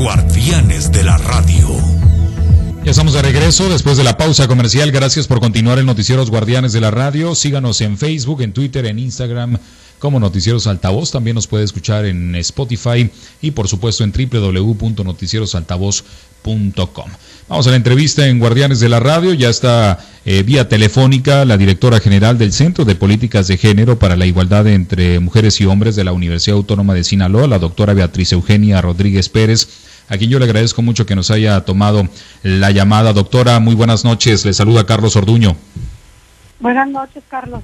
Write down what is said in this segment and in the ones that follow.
guardianes de la radio. Ya estamos de regreso después de la pausa comercial. Gracias por continuar en Noticieros Guardianes de la Radio. Síganos en Facebook, en Twitter, en Instagram como Noticieros Altavoz. También nos puede escuchar en Spotify y por supuesto en www.noticierosaltavoz.com. Vamos a la entrevista en Guardianes de la Radio. Ya está eh, vía telefónica la directora general del Centro de Políticas de Género para la Igualdad entre Mujeres y Hombres de la Universidad Autónoma de Sinaloa, la doctora Beatriz Eugenia Rodríguez Pérez a quien yo le agradezco mucho que nos haya tomado la llamada. Doctora, muy buenas noches. Le saluda Carlos Orduño. Buenas noches, Carlos.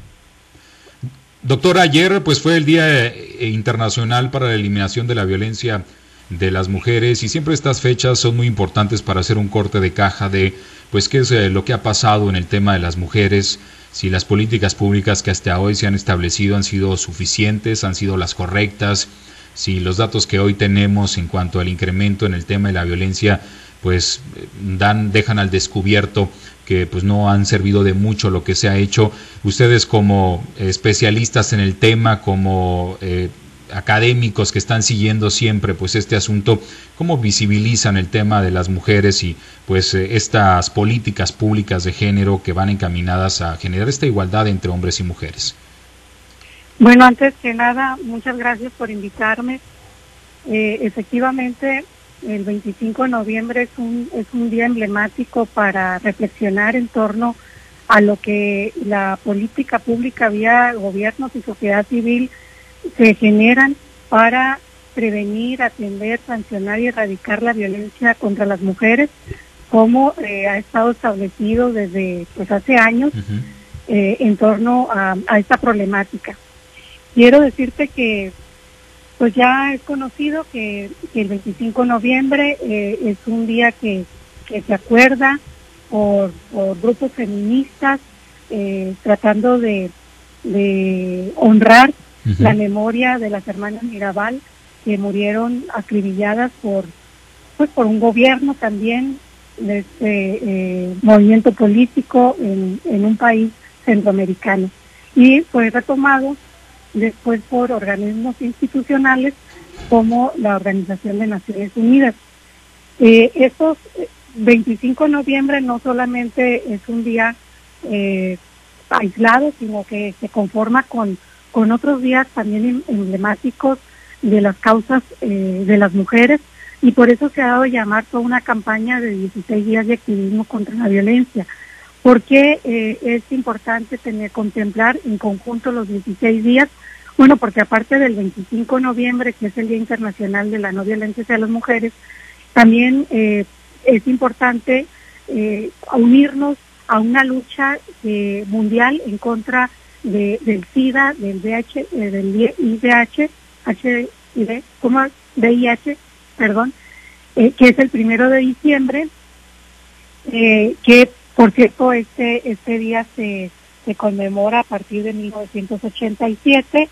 Doctora, ayer pues fue el Día eh, Internacional para la Eliminación de la Violencia de las Mujeres y siempre estas fechas son muy importantes para hacer un corte de caja de pues qué es eh, lo que ha pasado en el tema de las mujeres, si las políticas públicas que hasta hoy se han establecido han sido suficientes, han sido las correctas, si los datos que hoy tenemos en cuanto al incremento en el tema de la violencia pues dan dejan al descubierto que pues no han servido de mucho lo que se ha hecho. Ustedes como especialistas en el tema como eh, académicos que están siguiendo siempre pues este asunto cómo visibilizan el tema de las mujeres y pues eh, estas políticas públicas de género que van encaminadas a generar esta igualdad entre hombres y mujeres bueno, antes que nada, muchas gracias por invitarme. Eh, efectivamente, el 25 de noviembre es un, es un día emblemático para reflexionar en torno a lo que la política pública vía gobiernos y sociedad civil se generan para prevenir, atender, sancionar y erradicar la violencia contra las mujeres, como eh, ha estado establecido desde pues hace años eh, en torno a esta problemática. Quiero decirte que pues ya es conocido que, el 25 de noviembre eh, es un día que, se acuerda por, grupos feministas eh, tratando de, honrar la memoria de las hermanas Mirabal que murieron acribilladas por pues por un gobierno también de este eh, movimiento político en, en un país centroamericano. Y fue retomado después por organismos institucionales como la Organización de Naciones Unidas. Eh, estos 25 eh, de noviembre no solamente es un día eh, aislado, sino que se conforma con, con otros días también em, emblemáticos de las causas eh, de las mujeres y por eso se ha dado a llamar toda una campaña de 16 días de activismo contra la violencia. porque es importante tener contemplar en conjunto los 16 días? Bueno, porque aparte del 25 de noviembre, que es el Día Internacional de la No Violencia hacia las Mujeres, también eh, es importante eh, unirnos a una lucha eh, mundial en contra del SIDA, del VIH, del IVH, HIV, como VIH, perdón, que es el primero de diciembre, que por cierto este este día se se conmemora a partir de 1987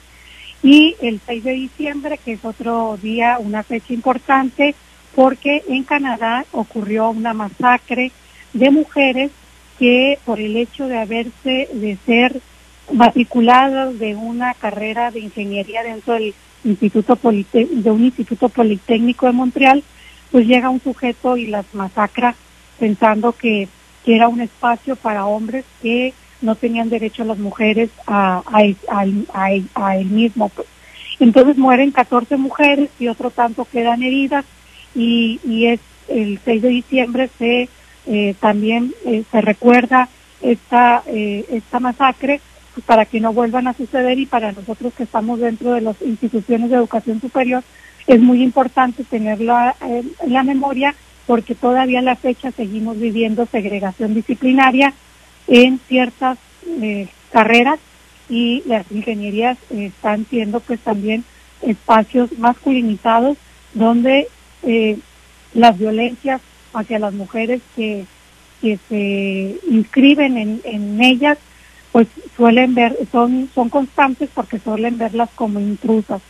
y el 6 de diciembre, que es otro día, una fecha importante, porque en Canadá ocurrió una masacre de mujeres que por el hecho de haberse, de ser matriculadas de una carrera de ingeniería dentro del Instituto de un Instituto Politécnico de Montreal, pues llega un sujeto y las masacra pensando que, que era un espacio para hombres que no tenían derecho las mujeres a, a, él mismo. Pues. Entonces mueren 14 mujeres y otro tanto quedan heridas y, y es el 6 de diciembre se eh, también eh, se recuerda esta eh, esta masacre pues, para que no vuelvan a suceder y para nosotros que estamos dentro de las instituciones de educación superior es muy importante tenerla en la memoria porque todavía a la fecha seguimos viviendo segregación disciplinaria en ciertas eh, carreras y las ingenierías están siendo pues también espacios masculinizados donde eh, las violencias hacia las mujeres que, que se inscriben en, en ellas pues suelen ver, son, son constantes porque suelen verlas como intrusas.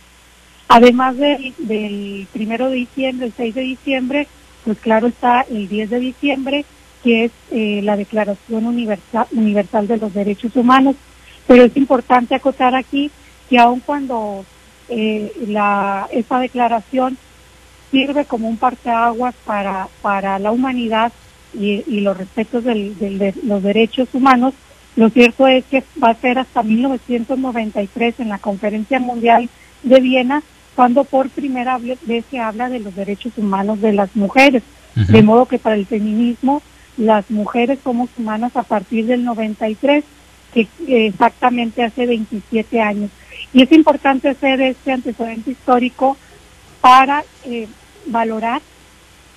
Además del primero de diciembre, el 6 de diciembre, pues claro está el 10 de diciembre, que es eh, la Declaración Universal, Universal de los Derechos Humanos. Pero es importante acotar aquí que aun cuando eh, la, esa declaración sirve como un parteaguas para, para la humanidad y, los respetos de los derechos humanos, lo cierto es que va a ser hasta 1993 en la Conferencia Mundial de Viena cuando por primera vez se habla de los derechos humanos de las mujeres. De modo que para el feminismo las mujeres somos humanas a partir del 93, que exactamente hace 27 años. Y es importante hacer este antecedente histórico para eh, valorar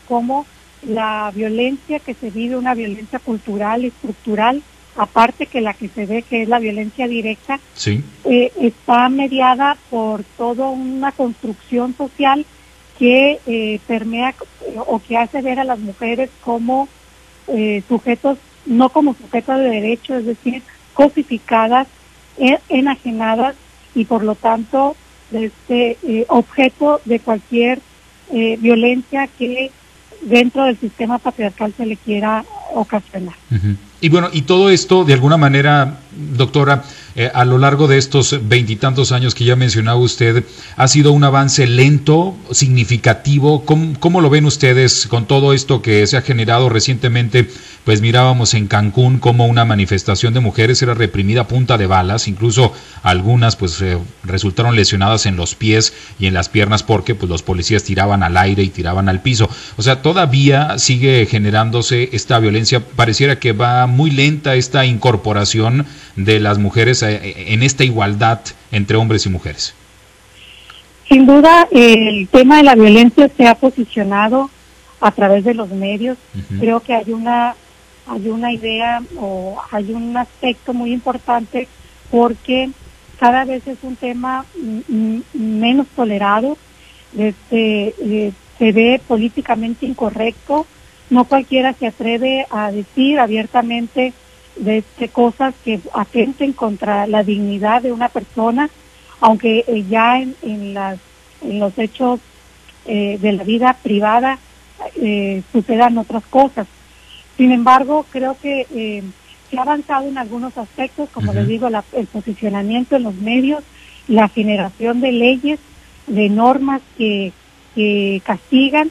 cómo la violencia que se vive, una violencia cultural, estructural, aparte que la que se ve que es la violencia directa, eh, está mediada por toda una construcción social que eh, permea o que hace ver a las mujeres como eh, sujetos, no como sujetos de derecho, es decir, cosificadas, enajenadas y por lo tanto este objeto de cualquier violencia que dentro del sistema patriarcal se le quiera ocasionar. Y bueno, y todo esto, de alguna manera, doctora, eh, a lo largo de estos veintitantos años que ya mencionaba usted, ha sido un avance lento, significativo. ¿Cómo, lo ven ustedes con todo esto que se ha generado recientemente? Pues mirábamos en Cancún como una manifestación de mujeres era reprimida a punta de balas, incluso algunas pues eh, resultaron lesionadas en los pies y en las piernas porque pues los policías tiraban al aire y tiraban al piso. O sea, todavía sigue generándose esta violencia. Pareciera que va muy lenta esta incorporación de las mujeres eh, en esta igualdad entre hombres y mujeres. Sin duda, el tema de la violencia se ha posicionado a través de los medios. Creo que hay una hay una idea o hay un aspecto muy importante porque cada vez es un tema menos tolerado, este, eh, se ve políticamente incorrecto, no cualquiera se atreve a decir abiertamente de, cosas que atenten contra la dignidad de una persona, aunque eh, ya en, en, las, en los hechos eh, de la vida privada eh, sucedan otras cosas. Sin embargo, creo que se ha avanzado en algunos aspectos, como les digo, el posicionamiento en los medios, la generación de leyes, de normas que, que castigan.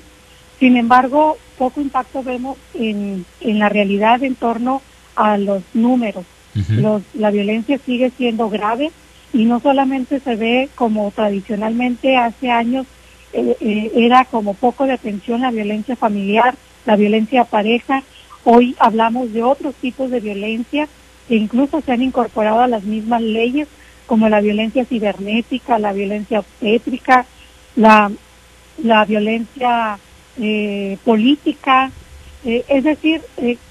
Sin embargo, poco impacto vemos en, en la realidad en torno a los números. los, la violencia sigue siendo grave y no solamente se ve como tradicionalmente hace años eh, eh, era como poco de atención la violencia familiar, la violencia pareja. Hoy hablamos de otros tipos de violencia que incluso se han incorporado a las mismas leyes, como la violencia cibernética, la violencia obstétrica, la, la violencia eh, política. es decir,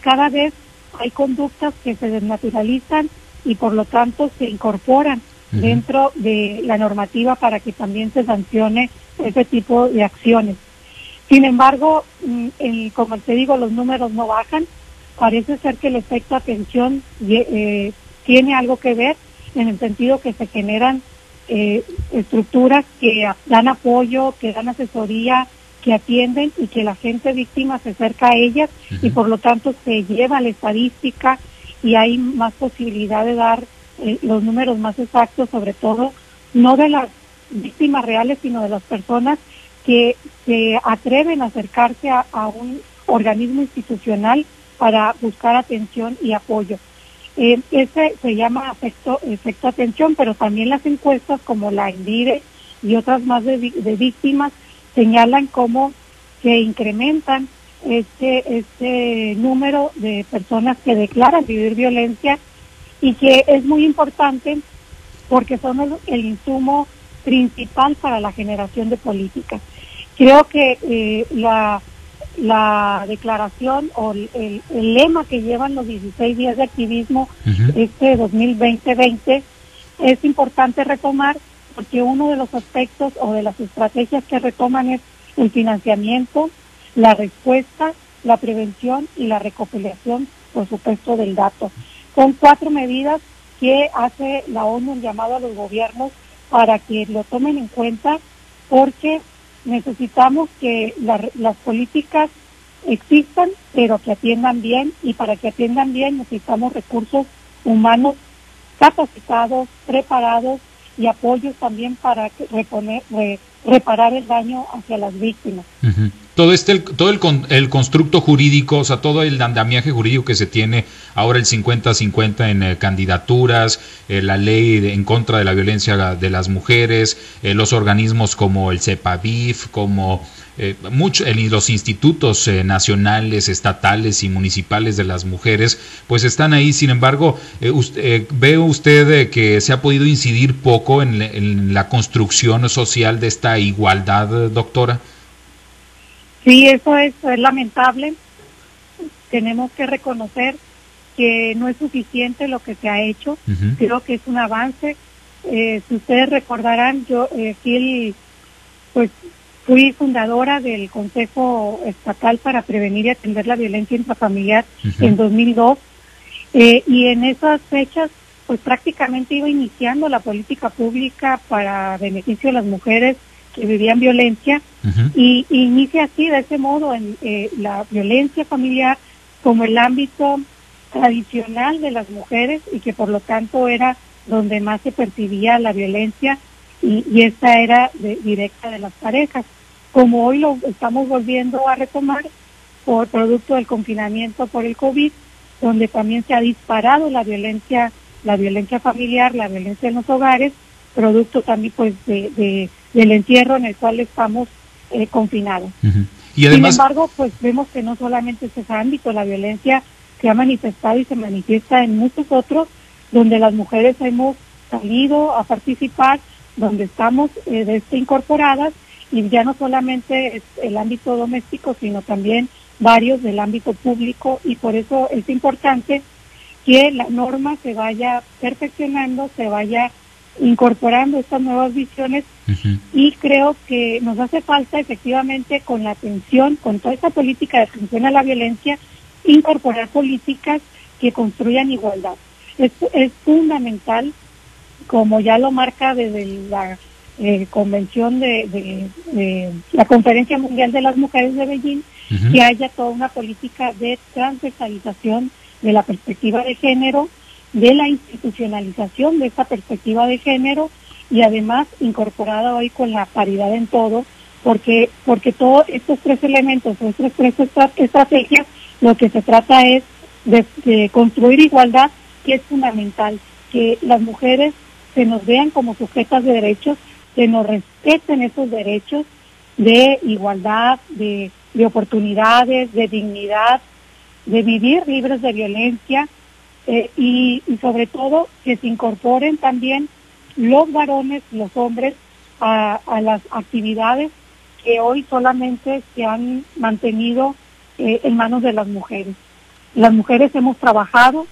cada vez hay conductas que se desnaturalizan y por lo tanto se incorporan dentro de la normativa para que también se sancione ese tipo de acciones. Sin embargo, mm, como te digo, los números no bajan. Parece ser que el efecto atención eh, tiene algo que ver en el sentido que se generan eh, estructuras que dan apoyo, que dan asesoría, que atienden y que la gente víctima se acerca a ellas y por lo tanto se lleva la estadística y hay más posibilidad de dar eh, los números más exactos, sobre todo no de las víctimas reales, sino de las personas que se atreven a acercarse a, un organismo institucional para buscar atención y apoyo. Eh, ese se llama efecto, efecto atención, pero también las encuestas como la INDIRE y otras más de, de víctimas señalan cómo se incrementan este, este número de personas que declaran vivir violencia y que es muy importante porque son el, insumo principal para la generación de políticas. Creo que eh, la, la declaración o el, lema que llevan los 16 días de activismo este 2020-20 es importante retomar porque uno de los aspectos o de las estrategias que retoman es el financiamiento, la respuesta, la prevención y la recopilación, por supuesto, del dato. Son cuatro medidas que hace la ONU un llamado a los gobiernos para que lo tomen en cuenta porque necesitamos que las políticas existan, pero que atiendan bien y para que atiendan bien necesitamos recursos humanos capacitados, preparados y apoyos también para reponer, reparar el daño hacia las víctimas. Todo este, todo el, el, constructo jurídico, o sea, todo el andamiaje jurídico que se tiene ahora el 50-50 en eh, candidaturas, eh, la ley en contra de la violencia de las mujeres, eh, los organismos como el CEPAVIF, como eh, mucho, en los institutos eh, nacionales, estatales y municipales de las mujeres, pues están ahí. Sin embargo, eh, usted, ¿ve usted que se ha podido incidir poco en, la construcción social de esta igualdad, doctora? Sí, eso es, lamentable. Tenemos que reconocer que no es suficiente lo que se ha hecho. Creo que es un avance. si ustedes recordarán, yo eh, pues Fui fundadora del Consejo Estatal para Prevenir y Atender la Violencia Intrafamiliar en 2002 eh, y en esas fechas pues prácticamente iba iniciando la política pública para beneficio de las mujeres que vivían violencia. Y, inicia así de ese modo en eh, la violencia familiar como el ámbito tradicional de las mujeres y que por lo tanto era donde más se percibía la violencia y, y esta era directa de las parejas como hoy lo estamos volviendo a retomar por producto del confinamiento por el COVID, donde también se ha disparado la violencia, la violencia familiar, la violencia en los hogares, producto también pues de, del encierro en el cual estamos eh, confinados. y Sin embargo, pues vemos que no solamente es ese ámbito, la violencia se ha manifestado y se manifiesta en muchos otros, donde las mujeres hemos salido a participar, donde estamos eh, incorporadas y ya no solamente es el ámbito doméstico, sino también varios del ámbito público y por eso es importante que la norma se vaya perfeccionando, se vaya incorporando estas nuevas visiones y creo que nos hace falta efectivamente con la atención, con toda esta política de atención a la violencia, incorporar políticas que construyan igualdad. Es, es fundamental, como ya lo marca desde la eh, convención de, la Conferencia Mundial de las Mujeres de Beijing, que haya toda una política de transversalización de la perspectiva de género, de la institucionalización de esta perspectiva de género y además incorporada hoy con la paridad en todo, porque, porque todos estos tres elementos, estas tres estrategias, lo que se trata es de construir igualdad, que es fundamental, que las mujeres se nos vean como sujetas de derechos que nos respeten esos derechos de igualdad, de, oportunidades, de dignidad, de vivir libres de violencia eh, y, sobre todo que se incorporen también los varones, los hombres, a, las actividades que hoy solamente se han mantenido eh, en manos de las mujeres. Las mujeres hemos trabajado,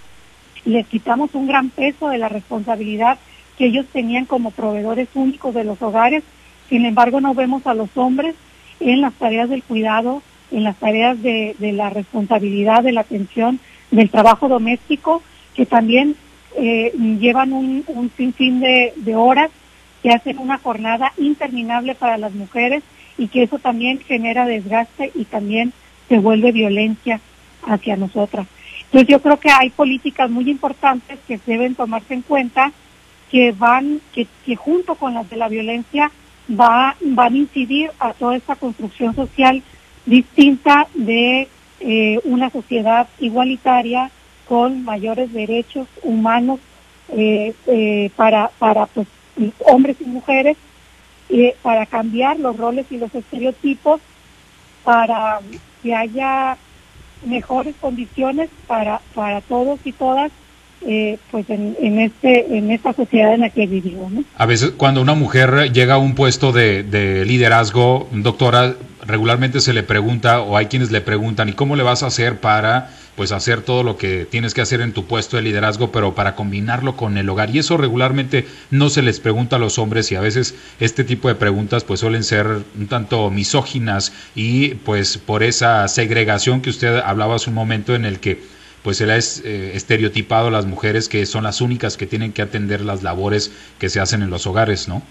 les quitamos un gran peso de la responsabilidad que ellos tenían como proveedores únicos de los hogares. Sin embargo, no vemos a los hombres en las tareas del cuidado, en las tareas de, la responsabilidad, de la atención, del trabajo doméstico, que también eh, llevan un, un sinfín de, de horas, que hacen una jornada interminable para las mujeres y que eso también genera desgaste y también se vuelve violencia hacia nosotras. Entonces yo creo que hay políticas muy importantes que deben tomarse en cuenta que van, que, que junto con las de la violencia va, van a incidir a toda esta construcción social distinta de eh, una sociedad igualitaria con mayores derechos humanos eh, eh, para, para pues, hombres y mujeres, para cambiar los roles y los estereotipos, para que haya mejores condiciones para, para todos y todas eh, pues en, en, este en esta sociedad en la que vivimos. A veces cuando una mujer llega a un puesto de, de, liderazgo, doctora, regularmente se le pregunta o hay quienes le preguntan, ¿y cómo le vas a hacer para pues hacer todo lo que tienes que hacer en tu puesto de liderazgo, pero para combinarlo con el hogar? Y eso regularmente no se les pregunta a los hombres y a veces este tipo de preguntas pues suelen ser un tanto misóginas y pues por esa segregación que usted hablaba hace un momento en el que pues se le ha eh, estereotipado a las mujeres que son las únicas que tienen que atender las labores que se hacen en los hogares, ¿no?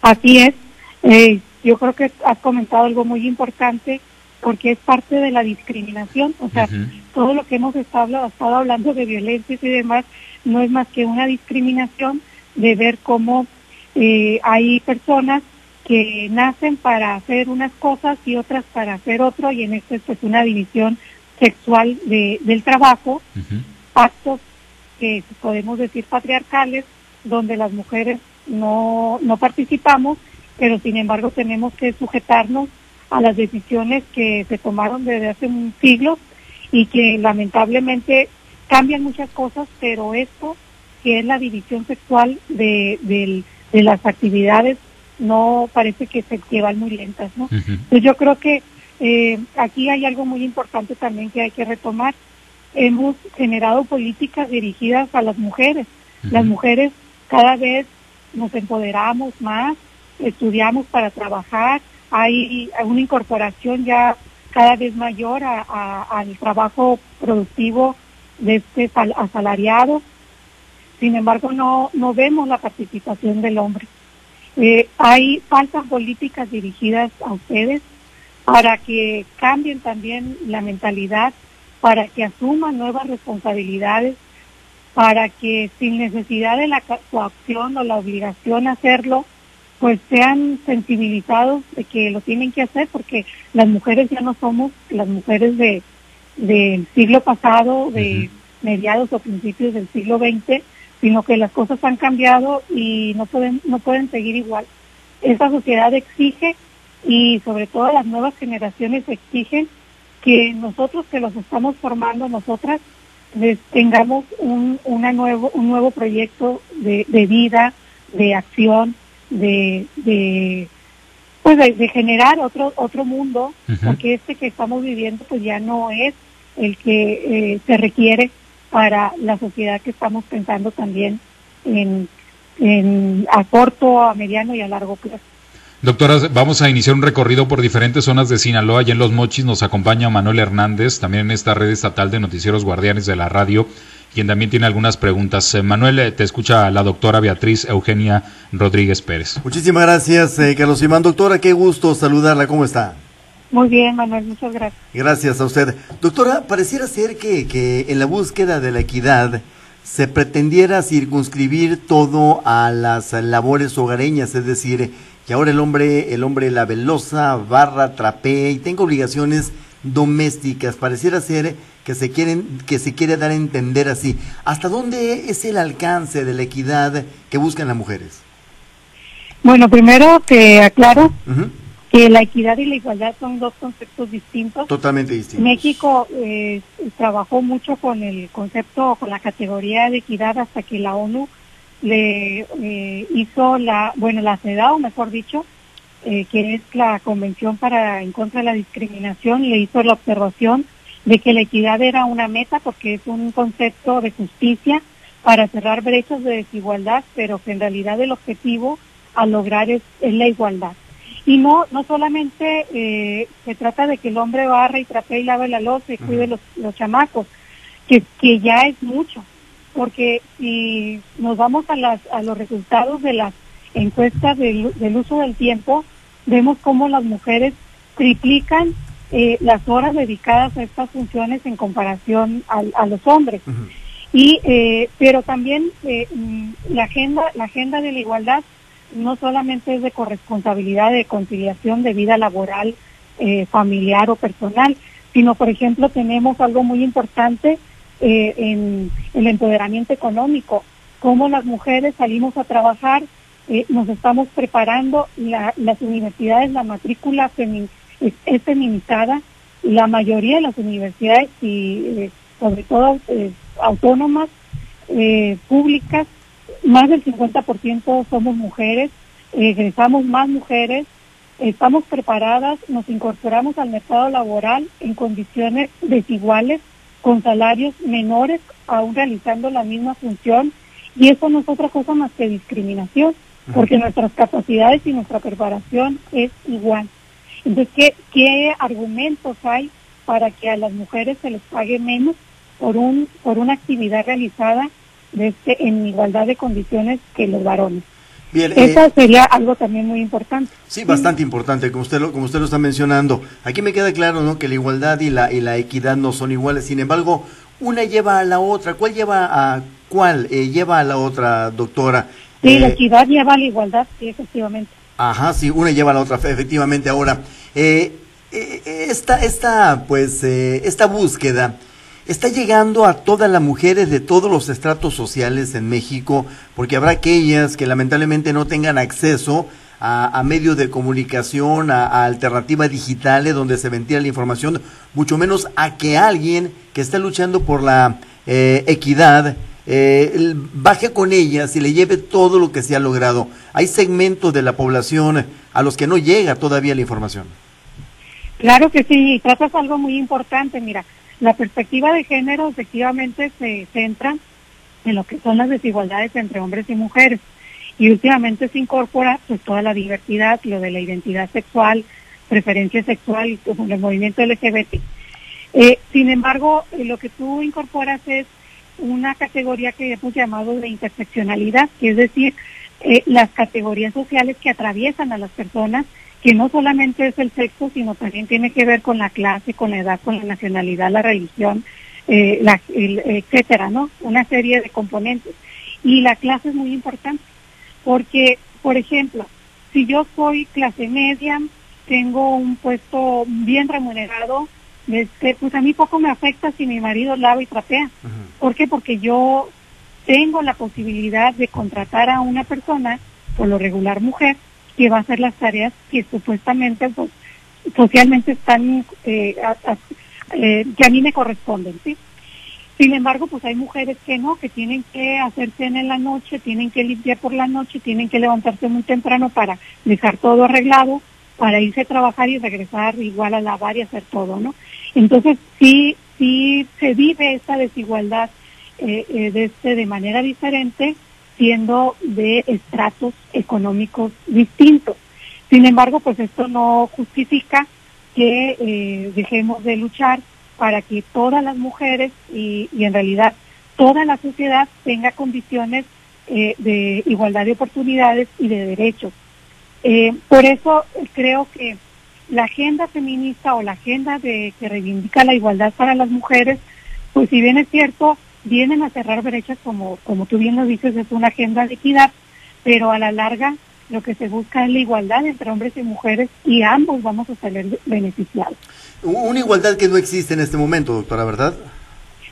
Así es. Eh, yo creo que has comentado algo muy importante porque es parte de la discriminación. O sea, todo lo que hemos estado, estado hablando de violencia y demás no es más que una discriminación de ver cómo eh, hay personas que nacen para hacer unas cosas y otras para hacer otro, y en esto es pues una división sexual de, del trabajo, actos que podemos decir patriarcales, donde las mujeres no, no participamos, pero sin embargo tenemos que sujetarnos a las decisiones que se tomaron desde hace un siglo y que lamentablemente cambian muchas cosas, pero esto que es la división sexual de, de, de las actividades no parece que se llevan muy lentas, ¿no? Entonces yo creo que eh, aquí hay algo muy importante también que hay que retomar. Hemos generado políticas dirigidas a las mujeres. Las mujeres cada vez nos empoderamos más, estudiamos para trabajar, hay una incorporación ya cada vez mayor al trabajo productivo de este asalariado. Sin embargo, no, no vemos la participación del hombre. Eh, hay faltas políticas dirigidas a ustedes para que cambien también la mentalidad, para que asuman nuevas responsabilidades, para que sin necesidad de la coacción o la obligación a hacerlo, pues sean sensibilizados de que lo tienen que hacer, porque las mujeres ya no somos las mujeres de del siglo pasado, de mediados o principios del siglo XX, sino que las cosas han cambiado y no pueden, no pueden seguir igual. Esta sociedad exige y sobre todo las nuevas generaciones exigen que nosotros que los estamos formando, nosotras, les tengamos un, una nuevo, un nuevo proyecto de, de vida, de acción, de, de pues de, generar otro otro mundo, porque este que estamos viviendo pues ya no es el que eh, se requiere para la sociedad que estamos pensando también en, en a corto, a mediano y a largo plazo. Doctora, vamos a iniciar un recorrido por diferentes zonas de Sinaloa. Allá en Los Mochis nos acompaña Manuel Hernández, también en esta red estatal de noticieros guardianes de la radio, quien también tiene algunas preguntas. Eh, Manuel, eh, te escucha la doctora Beatriz Eugenia Rodríguez Pérez. Muchísimas gracias, eh, Carlos Iván. Doctora, qué gusto saludarla. ¿Cómo está? Muy bien, Manuel, muchas gracias. Gracias a usted. Doctora, pareciera ser que, que en la búsqueda de la equidad se pretendiera circunscribir todo a las labores hogareñas, es decir, que ahora el hombre, el hombre la velosa, barra, trapea y tenga obligaciones domésticas. Pareciera ser que se quieren, que se quiere dar a entender así. ¿Hasta dónde es el alcance de la equidad que buscan las mujeres? Bueno, primero te aclaro que la equidad y la igualdad son dos conceptos distintos. Totalmente distintos. México eh, trabajó mucho con el concepto, con la categoría de equidad hasta que la ONU le eh, hizo la, bueno, la CEDAW, mejor dicho, eh, que es la Convención para en contra de la discriminación, le hizo la observación de que la equidad era una meta porque es un concepto de justicia para cerrar brechas de desigualdad, pero que en realidad el objetivo a lograr es la igualdad. Y no, no solamente eh, se trata de que el hombre barra y trapee y lave la loza y cuide los, los chamacos, que, que ya es mucho, porque si nos vamos a, las, a los resultados de las encuestas del, del uso del tiempo, vemos cómo las mujeres triplican eh, las horas dedicadas a estas funciones en comparación a, a los hombres. Y, eh, pero también eh, mm, la agenda, la agenda de la igualdad no solamente es de corresponsabilidad de conciliación de vida laboral, eh, familiar o personal, sino, por ejemplo, tenemos algo muy importante eh, en el empoderamiento económico, cómo las mujeres salimos a trabajar, eh, nos estamos preparando, la, las universidades, la matrícula es, es, feminizada, la mayoría de las universidades y sobre todo autónomas, públicas, más del 50% somos mujeres, egresamos más mujeres, estamos preparadas, nos incorporamos al mercado laboral en condiciones desiguales, con salarios menores, aún realizando la misma función, y eso no es otra cosa más que discriminación, porque nuestras capacidades y nuestra preparación es igual. Entonces, ¿qué, qué argumentos hay para que a las mujeres se les pague menos por, un, por una actividad realizada este, en igualdad de condiciones que los varones. Bien, Eso eh, sería algo también muy importante. Sí, bastante importante, como usted lo, como usted lo está mencionando. Aquí me queda claro, ¿no? Que la igualdad y la y la equidad no son iguales. Sin embargo, una lleva a la otra. ¿Cuál lleva a cuál eh, lleva a la otra, doctora? Sí, la eh, equidad lleva a la igualdad, sí, efectivamente. Ajá, sí, una lleva a la otra, efectivamente. Ahora, eh, eh, esta, esta, pues, eh, esta búsqueda está llegando a todas las mujeres de todos los estratos sociales en México, porque habrá aquellas que lamentablemente no tengan acceso a, medios de comunicación, a, alternativas digitales donde se ventila la información, mucho menos a que alguien que está luchando por la eh, equidad eh, baje con ellas y le lleve todo lo que se ha logrado. Hay segmentos de la población a los que no llega todavía la información. Claro que sí, tratas algo muy importante. Mira, la perspectiva de género efectivamente se centra en lo que son las desigualdades entre hombres y mujeres. Y últimamente se incorpora pues toda la diversidad, lo de la identidad sexual, preferencia sexual y pues, el movimiento LGBT. Eh, sin embargo, eh, lo que tú incorporas es una categoría que hemos llamado de interseccionalidad, que es decir, eh, las categorías sociales que atraviesan a las personas que no solamente es el sexo, sino también tiene que ver con la clase, con la edad, con la nacionalidad, la religión, eh, la, etcétera, ¿no? Una serie de componentes. Y la clase es muy importante, porque, por ejemplo, si yo soy clase media, tengo un puesto bien remunerado, este, pues a mí poco me afecta si mi marido lava y trapea. ¿Por qué? Porque yo tengo la posibilidad de contratar a una persona, por lo regular mujer, que va a hacer las tareas que supuestamente pues, socialmente están eh, eh, que a mí me corresponden, ¿sí? Sin embargo, pues hay mujeres que no, que tienen que hacer cena en la noche, tienen que limpiar por la noche, tienen que levantarse muy temprano para dejar todo arreglado, para irse a trabajar y regresar igual a lavar y hacer todo, ¿no? Entonces, sí, sí se vive esta desigualdad eh, de, este, de manera diferente siendo de estratos económicos distintos. Sin embargo, pues esto no justifica que eh, dejemos de luchar para que todas las mujeres y, en realidad toda la sociedad tenga condiciones eh, de igualdad de oportunidades y de derechos. Eh, por eso creo que la agenda feminista o la agenda de que reivindica la igualdad para las mujeres, pues si bien es cierto, vienen a cerrar brechas como, como tú bien lo dices, es una agenda de equidad, pero a la larga lo que se busca es la igualdad entre hombres y mujeres y ambos vamos a salir beneficiados. Una igualdad que no existe en este momento, doctora, ¿verdad?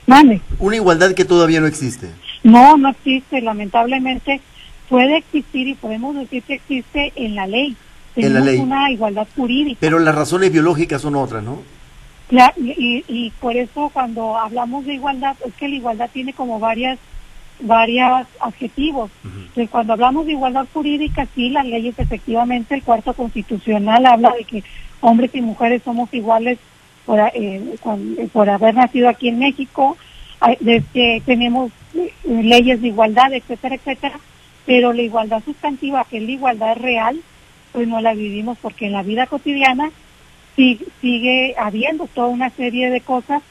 Vale. Una igualdad que todavía no existe. No, no existe, lamentablemente puede existir y podemos decir que existe en la ley. en la ley. una igualdad jurídica. Pero las razones biológicas son otras, ¿no? Y, y por eso cuando hablamos de igualdad, es que la igualdad tiene como varias varios adjetivos. Entonces, cuando hablamos de igualdad jurídica, sí, las leyes efectivamente, el cuarto constitucional habla de que hombres y mujeres somos iguales por, eh, por haber nacido aquí en México, de que tenemos eh, leyes de igualdad, etcétera, etcétera, pero la igualdad sustantiva, que es la igualdad real, pues no la vivimos porque en la vida cotidiana sigue, habiendo toda una serie de cosas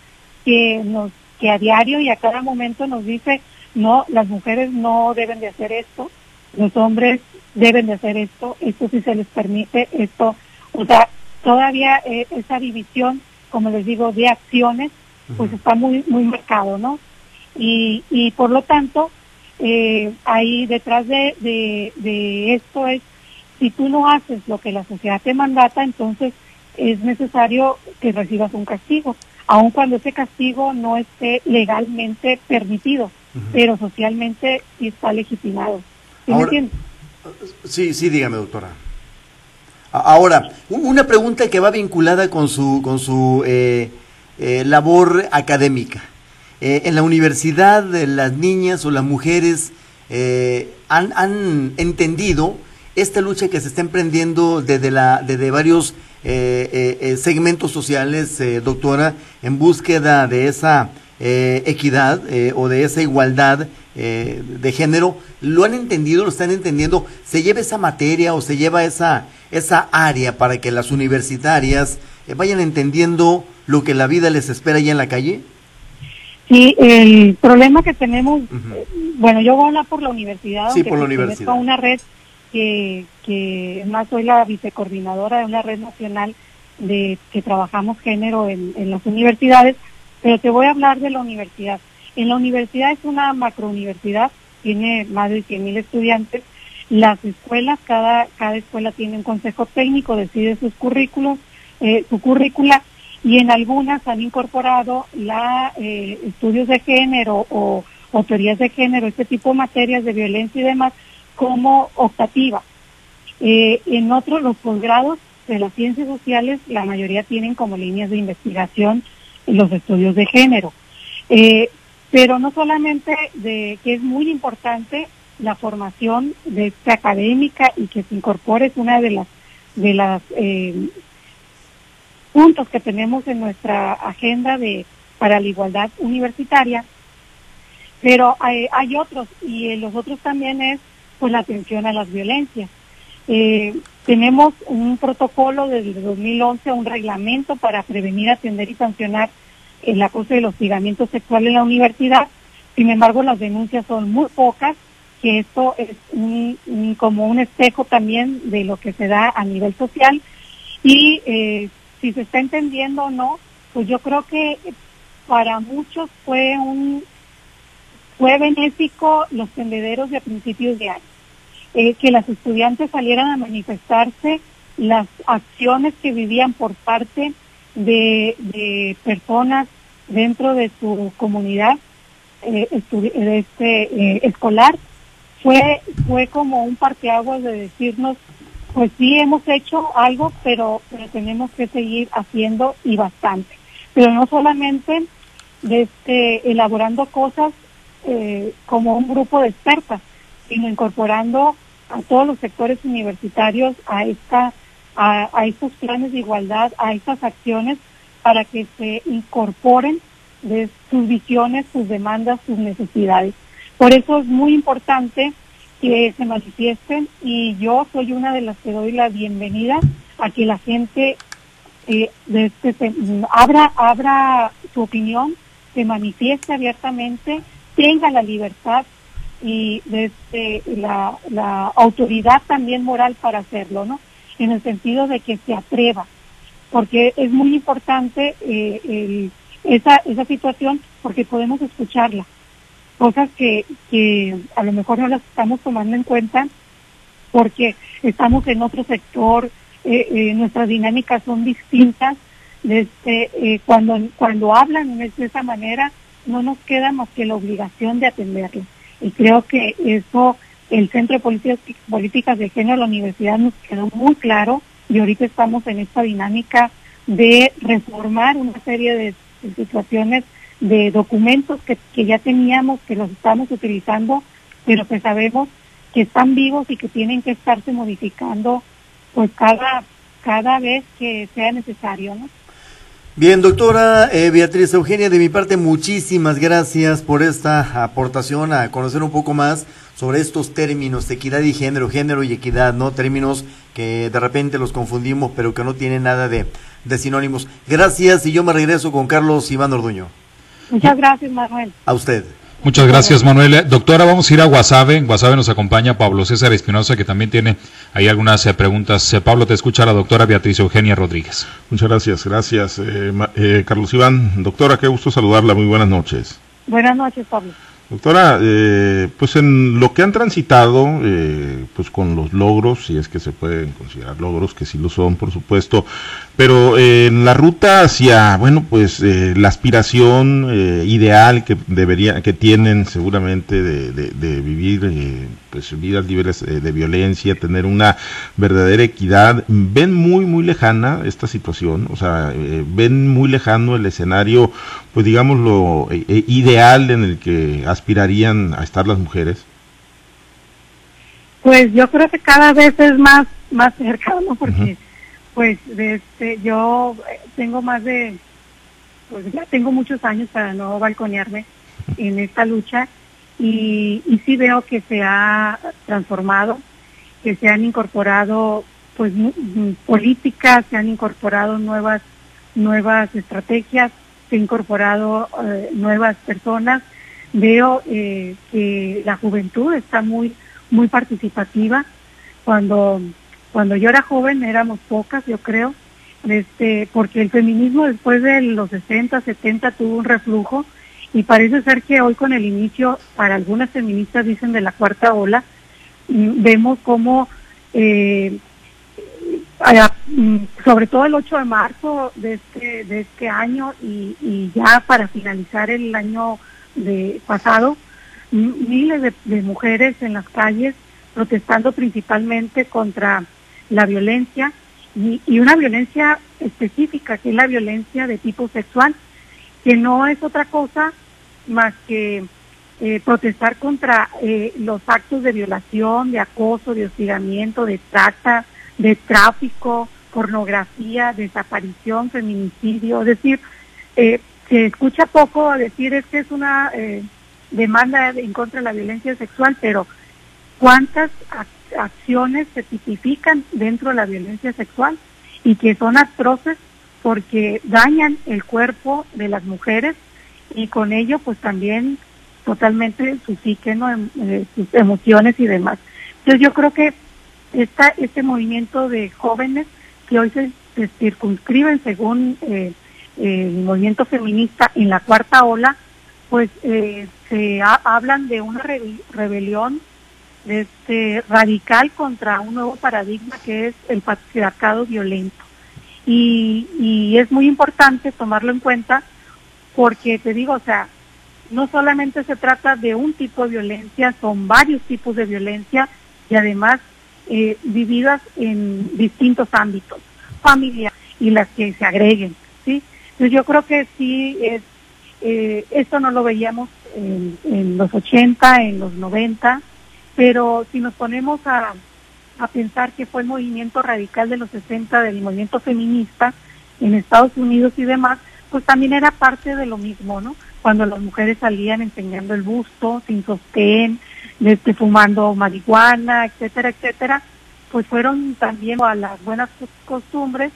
que nos que a diario y a cada momento nos dice no las mujeres no deben de hacer esto los hombres deben de hacer esto esto sí se les permite esto o sea todavía eh, esa división como les digo de acciones pues está muy muy marcado no y, y por lo tanto eh, ahí detrás de, de, de esto es si tú no haces lo que la sociedad te mandata entonces es necesario que recibas un castigo, aun cuando ese castigo no esté legalmente permitido, pero socialmente sí está legitimado. ¿Sí me entiendes? Sí, sí, dígame, doctora. Ahora, una pregunta que va vinculada con su, con su eh, eh, labor académica. Eh, en la universidad, las niñas o las mujeres han, han entendido esta lucha que se está emprendiendo desde, la, desde varios eh, eh, eh, segmentos sociales, doctora, en búsqueda de esa equidad o de esa igualdad de género, ¿lo han entendido, lo están entendiendo? ¿Se lleva esa materia o se lleva esa, esa área para que las universitarias vayan entendiendo lo que la vida les espera allá en la calle? Sí, el problema que tenemos, bueno, yo voy a hablar por la universidad, sí, por la universidad. una red que, que más soy la vicecoordinadora de una red nacional de que trabajamos género en, en las universidades, pero te voy a hablar de la universidad. En la universidad es una macrouniversidad, tiene más de 100.000 estudiantes, Las escuelas, cada, cada escuela tiene un consejo técnico, decide sus currículos, eh, su currícula, y en algunas han incorporado la eh, estudios de género o, o teorías de género, este tipo de materias de violencia y demás, como optativa. Eh, en otros, los posgrados de las ciencias sociales, la mayoría tienen como líneas de investigación los estudios de género. Eh, pero no solamente de que es muy importante la formación de esta académica y que se incorpore es una de las de las eh, puntos que tenemos en nuestra agenda de para la igualdad universitaria pero hay, hay otros y los otros también es pues la atención a las violencias. Eh, tenemos un protocolo desde 2011 un reglamento para prevenir atender y sancionar el acoso y el hostigamiento sexual en la universidad. Sin embargo las denuncias son muy pocas que esto es como un espejo también de lo que se da a nivel social. Y eh, si se está entendiendo o no, pues yo creo que para muchos fue un fue benéfico los tendederos de principios de año, eh, que las estudiantes salieran a manifestarse las acciones que vivían por parte de, personas dentro de su comunidad eh, este, eh, escolar fue, fue como un parteaguas de decirnos, pues sí hemos hecho algo, pero, pero tenemos que seguir haciendo y bastante. Pero no solamente este, elaborando cosas eh, como un grupo de expertas, sino incorporando a todos los sectores universitarios a esta a, estos planes de igualdad, a estas acciones para que se incorporen sus visiones, sus demandas, sus necesidades. Por eso es muy importante que se manifiesten y yo soy una de las que doy la bienvenida a que la gente eh, de este, abra, abra su opinión, se manifieste abiertamente, tenga la libertad y desde la, la autoridad también moral para hacerlo, ¿no? En el sentido de que se atreva, porque es muy importante eh, el, esa, esa situación porque podemos escucharla cosas que, que a lo mejor no las estamos tomando en cuenta porque estamos en otro sector, eh, eh, nuestras dinámicas son distintas. Desde, eh, cuando, cuando hablan de esa manera, no nos queda más que la obligación de atenderlo. Y creo que eso, el Centro de Políticas, Políticas de Género de la universidad nos quedó muy claro y ahorita estamos en esta dinámica de reformar una serie de situaciones de documentos que, que ya teníamos, que los estamos utilizando, pero que sabemos que están vivos y que tienen que estarse modificando pues cada, cada vez que sea necesario. Bien, doctora eh, Beatriz Eugenia, de mi parte muchísimas gracias por esta aportación a conocer un poco más sobre estos términos, equidad y género, género y equidad, ¿no? Términos que de repente los confundimos, pero que no tienen nada de, de sinónimos. Gracias y yo me regreso con Carlos Iván Orduño. Muchas gracias, Manuel. A usted. Muchas gracias, Manuel. Doctora, vamos a ir a Guasave. En Guasave nos acompaña Pablo César Espinosa, que también tiene ahí algunas eh, preguntas. Eh, Pablo, te escucha la doctora Beatriz Eugenia Rodríguez. Muchas gracias, gracias, eh, eh, Carlos Iván. Doctora, qué gusto saludarla. Muy buenas noches. Buenas noches, Pablo. Doctora, eh, pues en lo que han transitado, eh, pues con los logros, si es que se pueden considerar logros, que sí lo son, por supuesto, pero eh, en la ruta hacia, bueno, pues eh, la aspiración eh, ideal que debería, que tienen seguramente de, de, de vivir, pues vidas libres eh, de violencia, tener una verdadera equidad, ven muy, muy lejana esta situación, o sea, eh, ven muy lejano el escenario, pues digamos lo eh, ideal en el que aspirarían a estar las mujeres. Pues yo creo que cada vez es más, más cercano porque uh-huh. pues este, yo tengo más de, pues ya tengo muchos años para no balconearme en esta lucha y, y sí veo que se ha transformado, que se han incorporado pues políticas, se han incorporado nuevas nuevas estrategias, se han incorporado eh, nuevas personas. Veo eh, que la juventud está muy muy participativa. Cuando cuando yo era joven éramos pocas, yo creo, este porque el feminismo después de los 60, 70 tuvo un reflujo y parece ser que hoy con el inicio, para algunas feministas dicen de la cuarta ola, mm, vemos cómo, eh, mm, sobre todo el 8 de marzo de este, de este año y, ya para finalizar el año de pasado, miles de mujeres en las calles protestando principalmente contra la violencia y, una violencia específica, que es la violencia de tipo sexual, que no es otra cosa más que eh, protestar contra eh, los actos de violación, de acoso, de hostigamiento, de trata, de tráfico, pornografía, desaparición, feminicidio. Es decir, eh, se escucha poco decir es que es una demanda en contra de la violencia sexual, pero ¿cuántas acciones se tipifican dentro de la violencia sexual y que son atroces porque dañan el cuerpo de las mujeres y con ello pues también totalmente su psique, em, eh, sus emociones y demás. Entonces yo creo que esta, este movimiento de jóvenes que hoy se, circunscriben según eh, el movimiento feminista en la cuarta ola, pues eh, se hablan de una rebelión este, radical contra un nuevo paradigma que es el patriarcado violento. Y, es muy importante tomarlo en cuenta porque te digo, o sea, no solamente se trata de un tipo de violencia, son varios tipos de violencia y además eh, vividas en distintos ámbitos, familia y las que se agreguen, ¿sí? Entonces yo creo que sí, es, eh, esto no lo veíamos en, en los 80, en los 90, pero si nos ponemos a, pensar que fue el movimiento radical de los 60 del movimiento feminista en Estados Unidos y demás, pues también era parte de lo mismo, ¿no? Cuando las mujeres salían enseñando el busto, sin sostén, este, fumando marihuana, etcétera, etcétera, pues fueron también a las buenas costumbres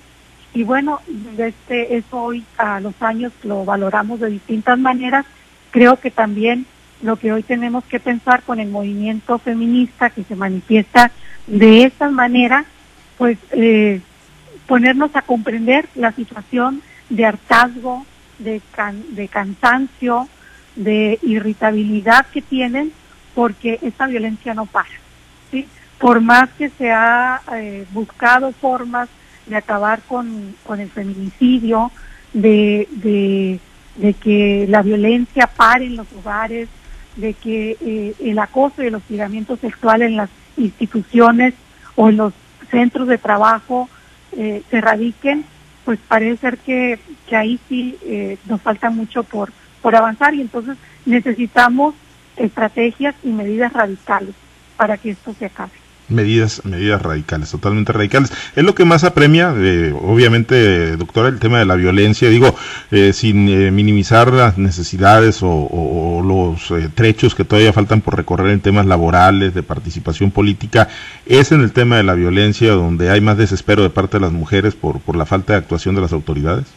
y bueno, este, eso hoy a los años lo valoramos de distintas maneras. Creo que también lo que hoy tenemos que pensar con el movimiento feminista que se manifiesta de esta manera, pues eh, ponernos a comprender la situación de hartazgo, de, de cansancio, de irritabilidad que tienen porque esta violencia no para. ¿sí? Por más que se ha eh, buscado formas de acabar con, con el feminicidio, de, de que la violencia pare en los hogares, de que eh, el acoso y el hostigamiento sexual en las instituciones o en los centros de trabajo eh, se radiquen, pues parece ser que, que ahí sí eh, nos falta mucho por, por avanzar y entonces necesitamos estrategias y medidas radicales para que esto se acabe medidas medidas radicales, totalmente radicales. Es lo que más apremia, eh, obviamente, doctora, el tema de la violencia, digo, eh, sin eh, minimizar las necesidades o, los trechos que todavía faltan por recorrer en temas laborales, de participación política, es en el tema de la violencia donde hay más desespero de parte de las mujeres por, por la falta de actuación de las autoridades.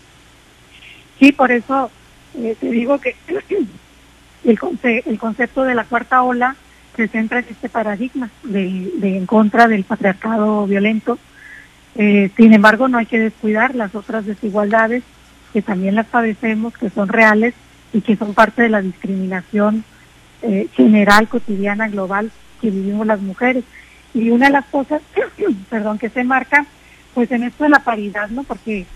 Sí, por eso te digo que el, el concepto de la cuarta ola se centra en este paradigma de, en contra del patriarcado violento. Eh, sin embargo, no hay que descuidar las otras desigualdades que también las padecemos, que son reales y que son parte de la discriminación eh, general, cotidiana, global que vivimos las mujeres. Y una de las cosas, perdón, que se marca, pues en esto de la paridad, ¿no? Porque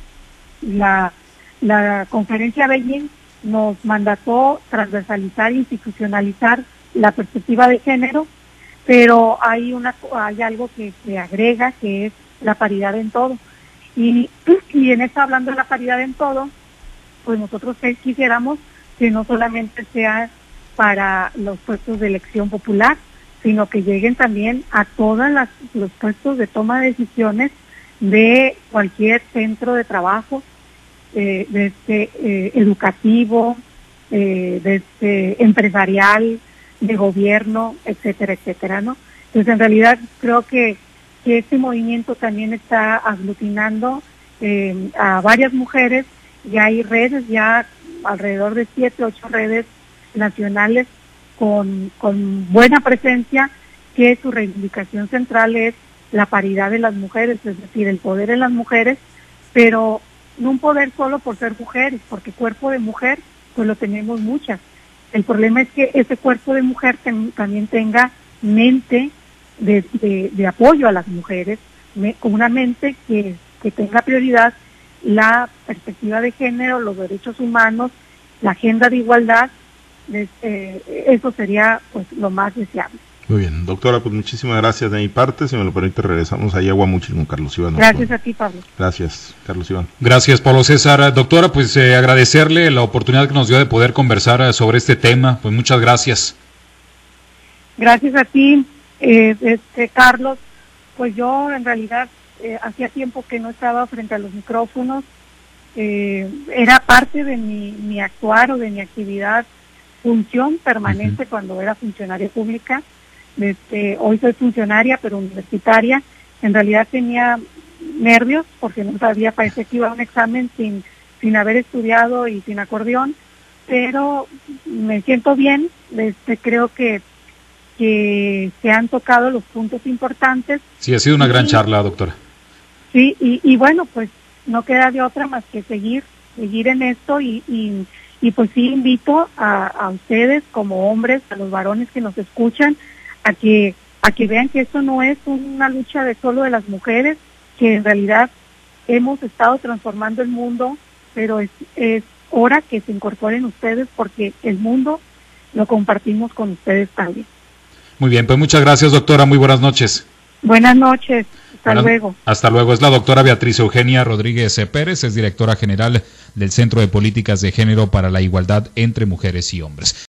la, la conferencia Beijing nos mandató transversalizar institucionalizar la perspectiva de género, pero hay una hay algo que se agrega que es la paridad en todo. Y, y en esta hablando de la paridad en todo, pues nosotros quisiéramos que no solamente sea para los puestos de elección popular, sino que lleguen también a todos los puestos de toma de decisiones de cualquier centro de trabajo, eh, desde eh, educativo, eh, desde empresarial, de gobierno, etcétera, etcétera, ¿no? Entonces, en realidad creo que, este movimiento también está aglutinando eh, a varias mujeres y hay redes ya alrededor de siete, ocho redes nacionales con, con buena presencia que su reivindicación central es la paridad de las mujeres, es decir, el poder de las mujeres, pero no un poder solo por ser mujeres, porque cuerpo de mujer pues lo tenemos muchas, el problema es que ese cuerpo de mujer también tenga mente, de, apoyo a las mujeres, con una mente que, que tenga prioridad la perspectiva de género, los derechos humanos, la agenda de igualdad, eh, eso sería pues lo más deseable. Muy bien, doctora, pues muchísimas gracias de mi parte. Si me lo permite, regresamos a Agua con Carlos Iván. Gracias a ti, Pablo. Gracias, Carlos Iván. Gracias, Pablo César. Doctora, pues eh, agradecerle la oportunidad que nos dio de poder conversar eh, sobre este tema. Pues muchas gracias. Gracias a ti, eh, este, Carlos. Pues yo en realidad hacía tiempo que no estaba frente a los micrófonos. era parte de mi, mi actuar o de mi actividad, función permanente cuando era funcionaria pública este, hoy soy funcionaria, pero universitaria. En realidad tenía nervios porque no sabía, parece que iba a un examen sin, sin haber estudiado y sin acordeón, pero me siento bien. Este, creo que, que se han tocado los puntos importantes. Sí, ha sido una gran charla, doctora. Sí, y, y bueno, pues no queda de otra más que seguir, seguir en esto y, y, y pues sí invito a, a ustedes como hombres, a los varones que nos escuchan, a que, a que vean que esto no es una lucha de solo de las mujeres, que en realidad hemos estado transformando el mundo, pero es, es hora que se incorporen ustedes porque el mundo lo compartimos con ustedes también. Muy bien, pues muchas gracias doctora, muy buenas noches. Buenas noches, hasta luego. Hasta luego, es la doctora Beatriz Eugenia Rodríguez Pérez, es directora general del Centro de Políticas de Género para la Igualdad entre Mujeres y Hombres.